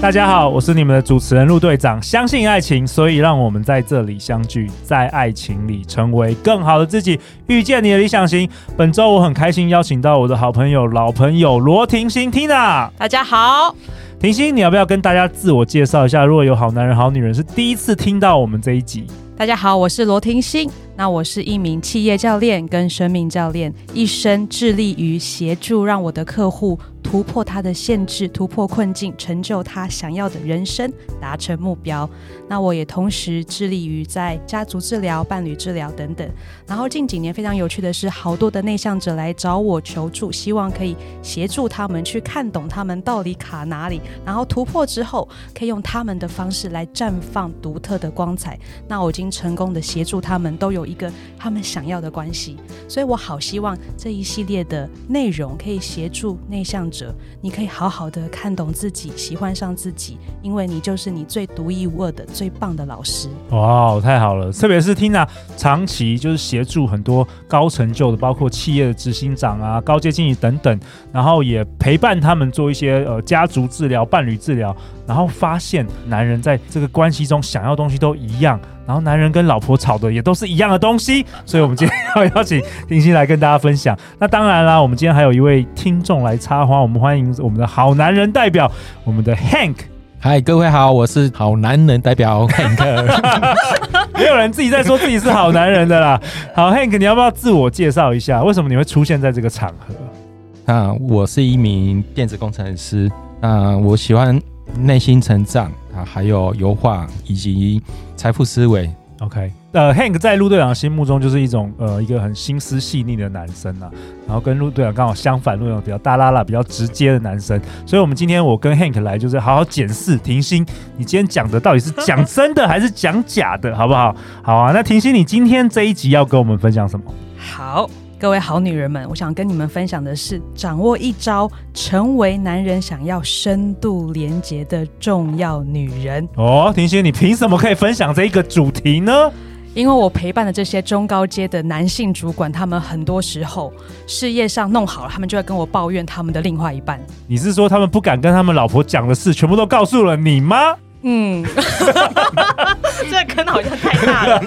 大家好，我是你们的主持人陆队长。相信爱情，所以让我们在这里相聚，在爱情里成为更好的自己，遇见你的理想型。本周我很开心邀请到我的好朋友、老朋友罗婷心 Tina。大家好，婷心，你要不要跟大家自我介绍一下？如果有好男人、好女人是第一次听到我们这一集，大家好，我是罗婷心。那我是一名企业教练跟生命教练，一生致力于协助让我的客户突破他的限制，突破困境，成就他想要的人生，达成目标。那我也同时致力于在家族治疗、伴侣治疗等等。然后近几年非常有趣的是，好多的内向者来找我求助，希望可以协助他们去看懂他们到底卡哪里，然后突破之后，可以用他们的方式来绽放独特的光彩。那我已经成功的协助他们都有一个他们想要的关系，所以我好希望这一系列的内容可以协助内向者，你可以好好的看懂自己，喜欢上自己，因为你就是你最独一无二的、最棒的老师。哇，太好了！特别是 Tina 长期就是协助很多高成就的，包括企业的执行长啊、高阶经理等等，然后也陪伴他们做一些呃家族治疗、伴侣治疗，然后发现男人在这个关系中想要东西都一样。然后男人跟老婆吵的也都是一样的东西，所以我们今天要邀请婷心来跟大家分享。那当然啦，我们今天还有一位听众来插花，我们欢迎我们的好男人代表，我们的 Hank。嗨，各位好，我是好男人代表 Hank。没有人自己在说自己是好男人的啦。好，Hank，你要不要自我介绍一下？为什么你会出现在这个场合？啊，我是一名电子工程师。啊，我喜欢内心成长。啊，还有油画以及财富思维。OK，呃，Hank 在陆队长心目中就是一种呃一个很心思细腻的男生啊，然后跟陆队长刚好相反，陆队长比较大拉拉、比较直接的男生。所以，我们今天我跟 Hank 来就是好好检视婷心，你今天讲的到底是讲真的还是讲假的，好不好？好啊，那婷心，你今天这一集要跟我们分享什么？好。各位好女人们，我想跟你们分享的是，掌握一招成为男人想要深度连接的重要女人。哦，婷心，你凭什么可以分享这一个主题呢？因为我陪伴的这些中高阶的男性主管，他们很多时候事业上弄好了，他们就会跟我抱怨他们的另外一半。你是说他们不敢跟他们老婆讲的事，全部都告诉了你吗？嗯，这个坑好像太大了。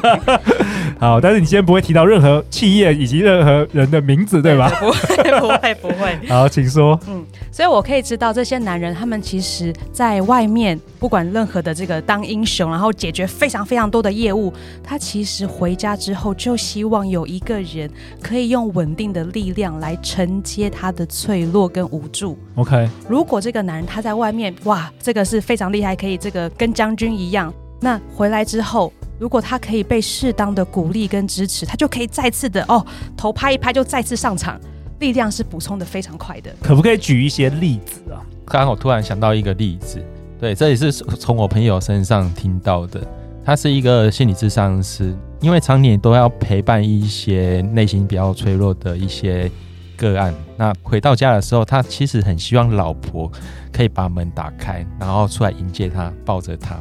好，但是你今天不会提到任何企业以及任何人的名字，对吧？不会，不会，不会。好，请说。嗯，所以我可以知道这些男人，他们其实在外面不管任何的这个当英雄，然后解决非常非常多的业务，他其实回家之后就希望有一个人可以用稳定的力量来承接他的脆弱跟无助。OK，如果这个男人他在外面，哇，这个是非常厉害，可以这个跟将军一样，那回来之后。如果他可以被适当的鼓励跟支持，他就可以再次的哦，头拍一拍就再次上场，力量是补充的非常快的。可不可以举一些例子啊？刚刚我突然想到一个例子，对，这也是从我朋友身上听到的。他是一个心理智商师，因为常年都要陪伴一些内心比较脆弱的一些个案。那回到家的时候，他其实很希望老婆可以把门打开，然后出来迎接他，抱着他。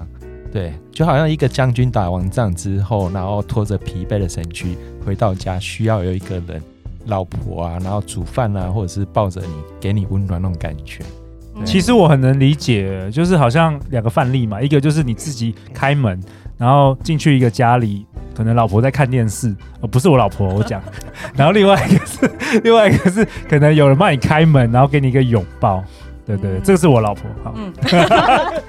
对，就好像一个将军打完仗之后，然后拖着疲惫的身躯回到家，需要有一个人，老婆啊，然后煮饭啊，或者是抱着你，给你温暖那种感觉。其实我很能理解，就是好像两个范例嘛，一个就是你自己开门，然后进去一个家里，可能老婆在看电视，呃，不是我老婆，我讲，然后另外一个是，另外一个是可能有人帮你开门，然后给你一个拥抱。对对，这个是我老婆。好，嗯，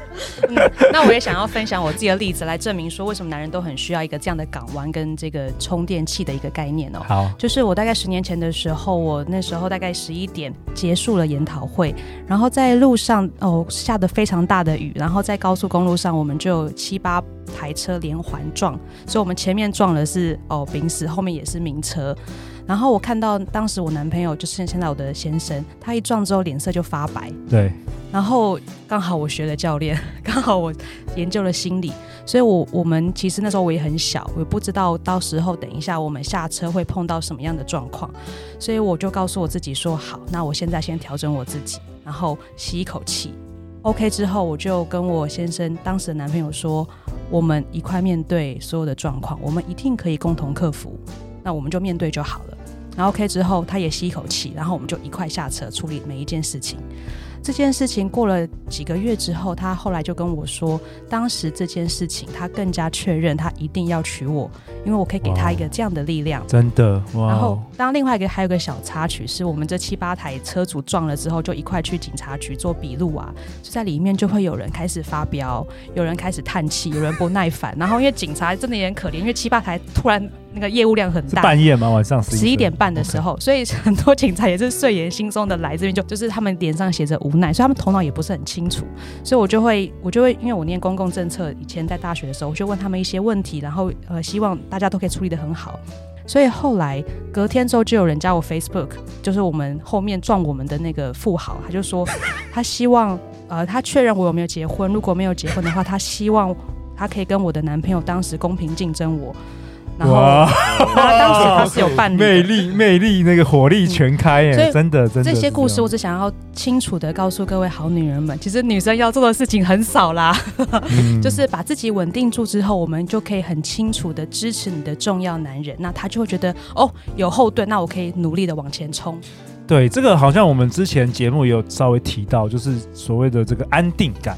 嗯，那我也想要分享我自己的例子来证明说，为什么男人都很需要一个这样的港湾跟这个充电器的一个概念哦。好，就是我大概十年前的时候，我那时候大概十一点结束了研讨会，然后在路上哦下的非常大的雨，然后在高速公路上我们就有七八台车连环撞，所以我们前面撞的是哦宾士，后面也是名车。然后我看到当时我男朋友就是现在我的先生，他一撞之后脸色就发白。对。然后刚好我学了教练，刚好我研究了心理，所以我我们其实那时候我也很小，我也不知道到时候等一下我们下车会碰到什么样的状况，所以我就告诉我自己说好，那我现在先调整我自己，然后吸一口气，OK 之后，我就跟我先生当时的男朋友说，我们一块面对所有的状况，我们一定可以共同克服，那我们就面对就好了。然后 OK 之后，他也吸一口气，然后我们就一块下车处理每一件事情。这件事情过了几个月之后，他后来就跟我说，当时这件事情他更加确认他一定要娶我，因为我可以给他一个这样的力量。真的，哇！然后当另外一个还有个小插曲是，我们这七八台车主撞了之后，就一块去警察局做笔录啊，就在里面就会有人开始发飙，有人开始叹气，有人不耐烦。然后因为警察真的也很可怜，因为七八台突然。那个业务量很大，半夜吗？晚上十一点半的时候.所以很多警察也是睡眼惺忪的来这边，就就是他们脸上写着无奈，所以他们头脑也不是很清楚，所以我就会我就会因为我念公共政策，以前在大学的时候，我就问他们一些问题，然后呃希望大家都可以处理的很好，所以后来隔天之后就有人加我 Facebook，就是我们后面撞我们的那个富豪，他就说 他希望呃他确认我有没有结婚，如果没有结婚的话，他希望他可以跟我的男朋友当时公平竞争我。然后，哇他当时他是有伴侣，魅力魅力那个火力全开耶，真的真的。这些故事我只想要清楚的告诉各位好女人们，其实女生要做的事情很少啦，嗯、就是把自己稳定住之后，我们就可以很清楚的支持你的重要男人，那他就会觉得哦有后盾，那我可以努力的往前冲。对，这个好像我们之前节目也有稍微提到，就是所谓的这个安定感。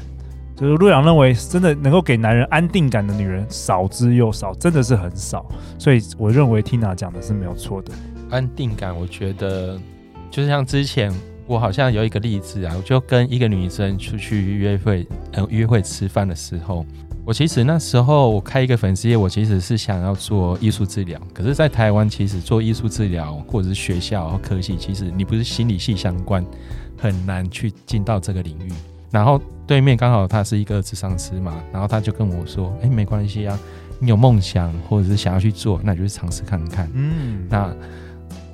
就是陆阳认为，真的能够给男人安定感的女人少之又少，真的是很少。所以我认为 Tina 讲的是没有错的。安定感，我觉得就像之前我好像有一个例子啊，我就跟一个女生出去约会，呃，约会吃饭的时候，我其实那时候我开一个粉丝页，我其实是想要做艺术治疗。可是，在台湾，其实做艺术治疗或者是学校和科系，其实你不是心理系相关，很难去进到这个领域。然后对面刚好他是一个智商师嘛，然后他就跟我说：“哎，没关系啊，你有梦想或者是想要去做，那你就去尝试看看。嗯，那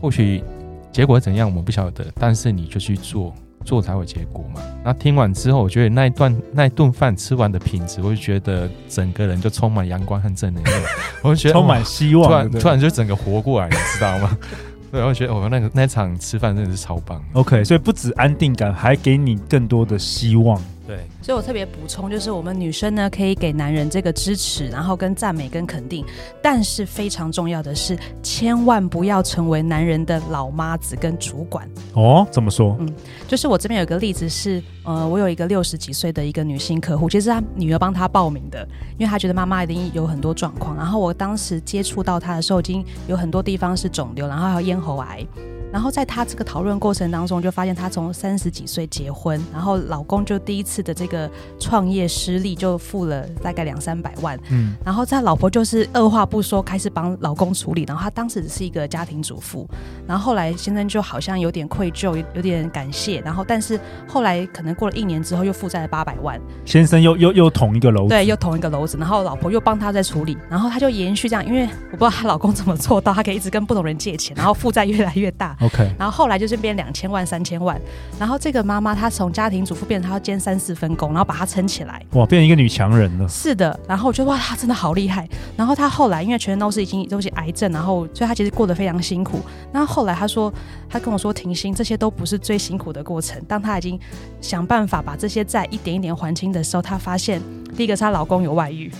或许结果怎样我们不晓得，但是你就去做，做才有结果嘛。那听完之后，我觉得那一段那一顿饭吃完的品质，我就觉得整个人就充满阳光和正能量，我就觉得充满希望，突然突然就整个活过来，你知道吗？” 对，我觉得我们那个 那场吃饭真的是超棒。OK，所以不止安定感，还给你更多的希望。对，所以我特别补充，就是我们女生呢，可以给男人这个支持，然后跟赞美跟肯定，但是非常重要的是，千万不要成为男人的老妈子跟主管。哦，怎么说？嗯，就是我这边有个例子是，呃，我有一个六十几岁的一个女性客户，其实她女儿帮她报名的，因为她觉得妈妈一定有很多状况，然后我当时接触到她的时候，已经有很多地方是肿瘤，然后还有咽喉癌。然后在她这个讨论过程当中，就发现她从三十几岁结婚，然后老公就第一次的这个创业失利，就付了大概两三百万。嗯，然后在老婆就是二话不说开始帮老公处理，然后她当时只是一个家庭主妇，然后后来先生就好像有点愧疚，有有点感谢，然后但是后来可能过了一年之后又负债了八百万，先生又又又捅一个篓子，对，又捅一个篓子，然后老婆又帮他在处理，然后他就延续这样，因为我不知道她老公怎么做到，他可以一直跟不同人借钱，然后负债越来越大。OK，然后后来就是变两千万、三千万，然后这个妈妈她从家庭主妇变成她要兼三四份工，然后把她撑起来，哇，变成一个女强人了。是的，然后我觉得哇，她真的好厉害。然后她后来因为全身都是已经都是癌症，然后所以她其实过得非常辛苦。那后来她说，她跟我说，停薪这些都不是最辛苦的过程。当她已经想办法把这些债一点一点还清的时候，她发现第一个是她老公有外遇。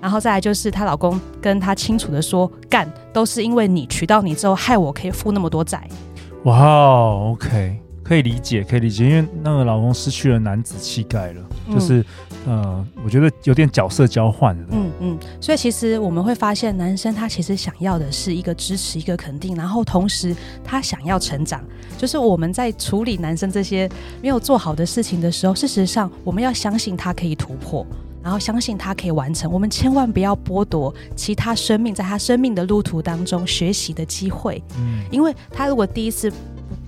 然后再来就是她老公跟她清楚的说，干都是因为你娶到你之后，害我可以付那么多债。哇哦，OK，可以理解，可以理解，因为那个老公失去了男子气概了，嗯、就是呃，我觉得有点角色交换了。嗯嗯，所以其实我们会发现，男生他其实想要的是一个支持，一个肯定，然后同时他想要成长。就是我们在处理男生这些没有做好的事情的时候，事实上我们要相信他可以突破。然后相信他可以完成，我们千万不要剥夺其他生命在他生命的路途当中学习的机会。嗯，因为他如果第一次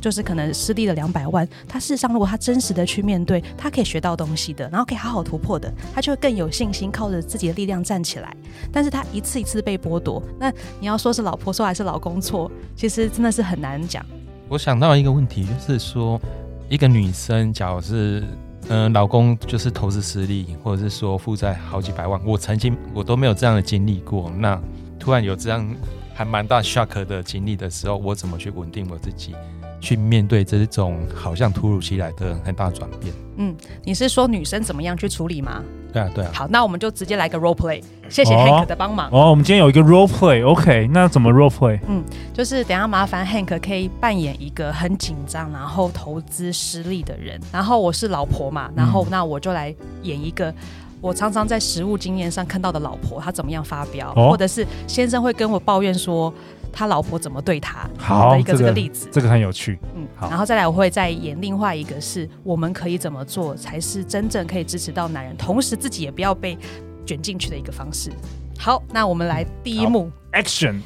就是可能失利了两百万，他事实上如果他真实的去面对，他可以学到东西的，然后可以好好突破的，他就会更有信心，靠着自己的力量站起来。但是他一次一次被剥夺，那你要说是老婆错还是老公错，其实真的是很难讲。我想到一个问题，就是说一个女生，假如是。嗯、老公就是投资失利，或者是说负债好几百万，我曾经我都没有这样的经历过。那突然有这样还蛮大 shock 的经历的时候，我怎么去稳定我自己，去面对这种好像突如其来的很大转变？嗯，你是说女生怎么样去处理吗？对啊，对啊。好，那我们就直接来个 role play。谢谢 Hank 的帮忙。哦，我们今天有一个 role play，OK？那怎么 role play？嗯，就是等下麻烦 Hank 可以扮演一个很紧张，然后投资失利的人。然后我是老婆嘛，然后那我就来演一个我常常在实物经验上看到的老婆，她怎么样发飙，哦、或者是先生会跟我抱怨说他老婆怎么对他。好的一个这个例子，这个、这个很有趣。嗯，好。然后再来我会再演另外一个是我们可以怎么做才是真正可以支持到男人，同时自己也不要被。卷进去的一个方式。好，那我们来第一幕，Action。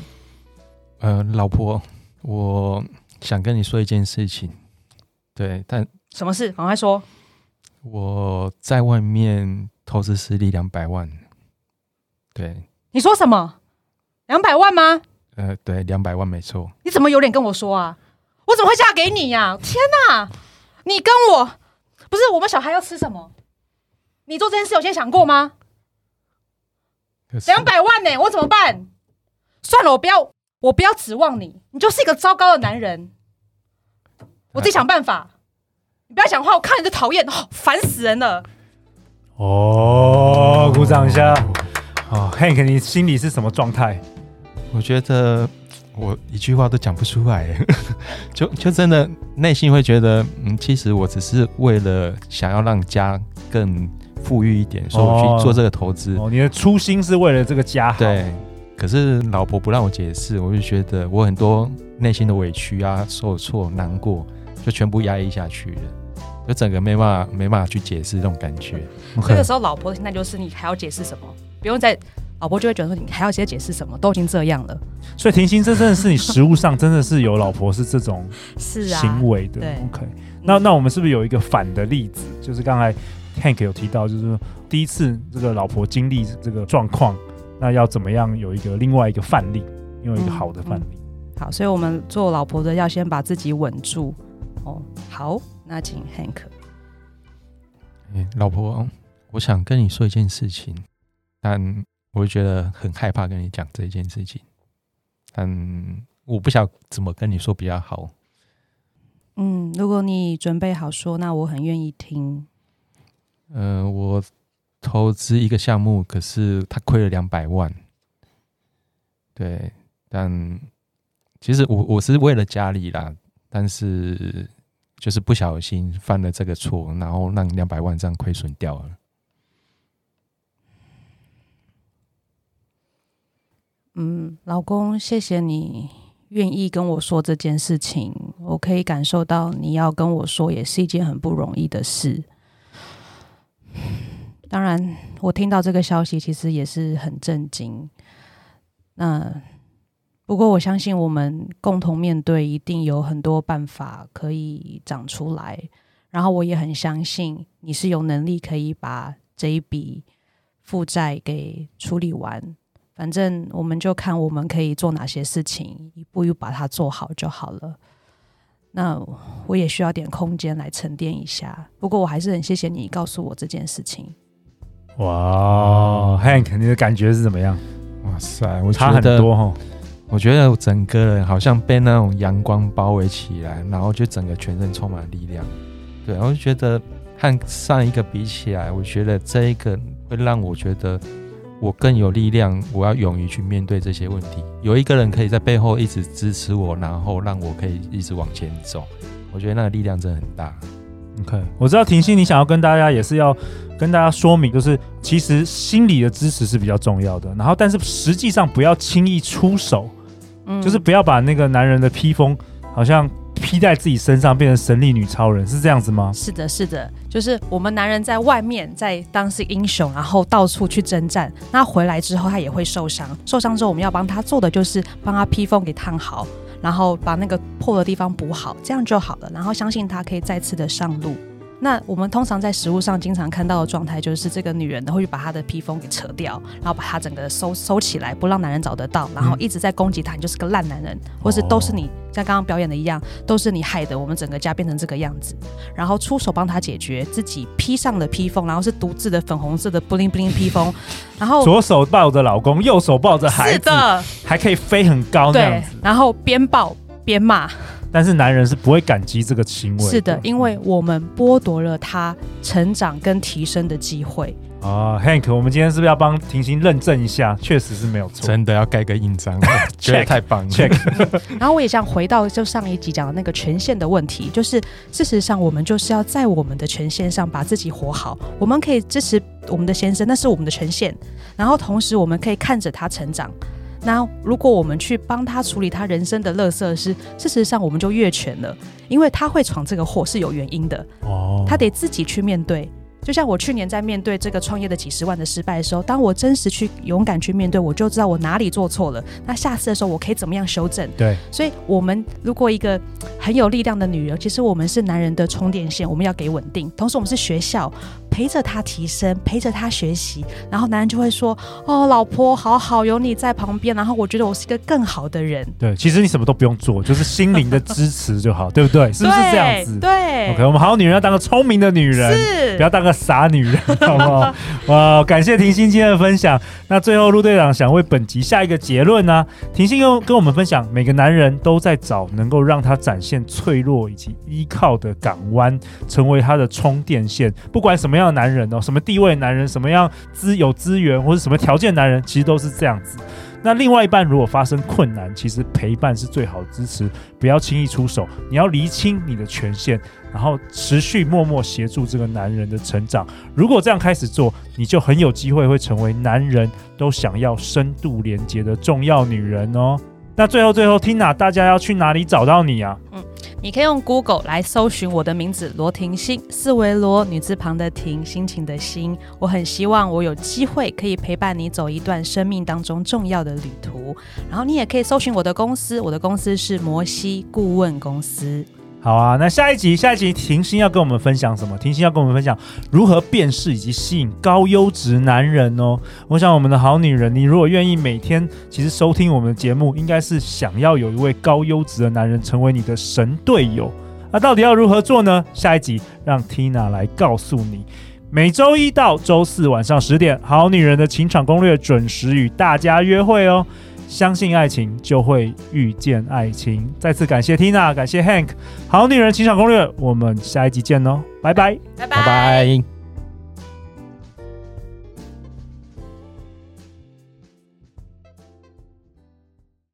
呃，老婆，我想跟你说一件事情。对，但什么事？赶快说。我在外面投资失利两百万。对。你说什么？两百万吗？呃，对，两百万没错。你怎么有脸跟我说啊？我怎么会嫁给你呀、啊？天哪！你跟我不是我们小孩要吃什么？你做这件事有先想过吗？两百万呢、欸，我怎么办？算了，我不要，我不要指望你，你就是一个糟糕的男人。我自己想办法。你不要讲话，我看你就讨厌，哦，烦死人了。哦，鼓掌一下。哦，Hank，你心里是什么状态？我觉得我一句话都讲不出来，就就真的内心会觉得，嗯，其实我只是为了想要让家更。富裕一点，所以我去做这个投资。哦，你的初心是为了这个家好。对，可是老婆不让我解释，我就觉得我很多内心的委屈啊、受挫、难过，就全部压抑下去了，就整个没办法、没办法去解释这种感觉。这个时候，老婆的心态就是你还要解释什么？不用再，老婆就会觉得说你还要直接解释什么？都已经这样了。所以婷心，这真的是你实物上真的是有老婆是这种是行为的。对，OK。那那我们是不是有一个反的例子？就是刚才。Hank 有提到，就是说第一次这个老婆经历这个状况，那要怎么样有一个另外一个范例，有一个好的范例。嗯嗯。好，所以我们做老婆的要先把自己稳住。哦，好，那请 Hank。欸，老婆，我想跟你说一件事情，但我就觉得很害怕跟你讲这件事情，嗯我不晓得怎么跟你说比较好。嗯，如果你准备好说，那我很愿意听。嗯、呃，我投资一个项目，可是他亏了两百万。对，但其实我我是为了家里啦，但是就是不小心犯了这个错，然后让两百万这样亏损掉了。嗯，老公，谢谢你愿意跟我说这件事情，我可以感受到你要跟我说也是一件很不容易的事。当然，我听到这个消息其实也是很震惊。那不过，我相信我们共同面对，一定有很多办法可以长出来。然后，我也很相信你是有能力可以把这一笔负债给处理完。反正，我们就看我们可以做哪些事情，一步一步把它做好就好了。那我也需要点空间来沉淀一下。不过我还是很谢谢你告诉我这件事情。哇，Hank，你的感觉是怎么样？哇塞，我差很多哈。我觉得我整个人好像被那种阳光包围起来，然后就整个全身充满力量。对，我就觉得和上一个比起来，我觉得这一个会让我觉得。我更有力量，我要勇于去面对这些问题。有一个人可以在背后一直支持我，然后让我可以一直往前走。我觉得那个力量真的很大。OK，我知道婷心，你想要跟大家也是要跟大家说明，就是其实心理的支持是比较重要的。然后，但是实际上不要轻易出手，嗯，就是不要把那个男人的披风好像。披在自己身上，变成神力女超人，是这样子吗？是的，是的，就是我们男人在外面在当是英雄，然后到处去征战。那回来之后，他也会受伤。受伤之后，我们要帮他做的就是帮他披风给烫好，然后把那个破的地方补好，这样就好了。然后相信他可以再次的上路。那我们通常在食物上经常看到的状态，就是这个女人呢会把她的披风给扯掉，然后把她整个收收起来，不让男人找得到，然后一直在攻击她，你就是个烂男人，或是都是你像刚刚表演的一样，都是你害的，我们整个家变成这个样子，然后出手帮她解决，自己披上了披风，然后是独自的粉红色的 bling bling 披风，然后左手抱着老公，右手抱着孩子，是的，还可以飞很高，对，然后边抱边骂。但是男人是不会感激这个行为，是的，因为我们剥夺了他成长跟提升的机会。啊，Hank，我们今天是不是要帮婷婷认证一下？确实是没有错，真的要盖个印章，觉得太棒了。然后我也想回到就上一集讲的那个权限的问题，就是事实上我们就是要在我们的权限上把自己活好。我们可以支持我们的先生，那是我们的权限。然后同时我们可以看着他成长。那如果我们去帮他处理他人生的乐色事，事实上我们就越权了，因为他会闯这个祸是有原因的，哦，他得自己去面对。就像我去年在面对这个创业的几十万的失败的时候，当我真实去勇敢去面对，我就知道我哪里做错了。那下次的时候，我可以怎么样修正？对，所以我们如果一个很有力量的女人，其实我们是男人的充电线，我们要给稳定。同时，我们是学校，陪着他提升，陪着他学习，然后男人就会说：“哦，老婆好好，有你在旁边，然后我觉得我是一个更好的人。”对，其实你什么都不用做，就是心灵的支持就好，对不对？是不是这样子？对。OK，我们好女人要当个聪明的女人，是不要当个。傻女人，好不好？哇，感谢婷心今天的分享。那最后，陆队长想为本集下一个结论呢、啊？婷心跟跟我们分享，每个男人都在找能够让他展现脆弱以及依靠的港湾，成为他的充电线。不管什么样的男人哦，什么地位男人，什么样资有资源或者什么条件男人，其实都是这样子。那另外一半如果发生困难，其实陪伴是最好的支持，不要轻易出手，你要厘清你的权限，然后持续默默协助这个男人的成长。如果这样开始做，你就很有机会会成为男人都想要深度连接的重要女人哦。那最后最后，Tina，大家要去哪里找到你啊？嗯。你可以用 Google 来搜寻我的名字罗婷心，四维罗女字旁的婷，心情的心。我很希望我有机会可以陪伴你走一段生命当中重要的旅途。然后你也可以搜寻我的公司，我的公司是摩西顾问公司。好啊，那下一集，下一集婷心要跟我们分享什么？婷心要跟我们分享如何辨识以及吸引高优质男人哦。我想我们的好女人，你如果愿意每天其实收听我们的节目，应该是想要有一位高优质的男人成为你的神队友。那到底要如何做呢？下一集让 Tina 来告诉你。每周一到周四晚上十点，好女人的情场攻略准时与大家约会哦。相信爱情，就会遇见爱情。再次感谢 Tina，感谢 Hank，好女人情场攻略，我们下一集见哦，拜拜，拜拜。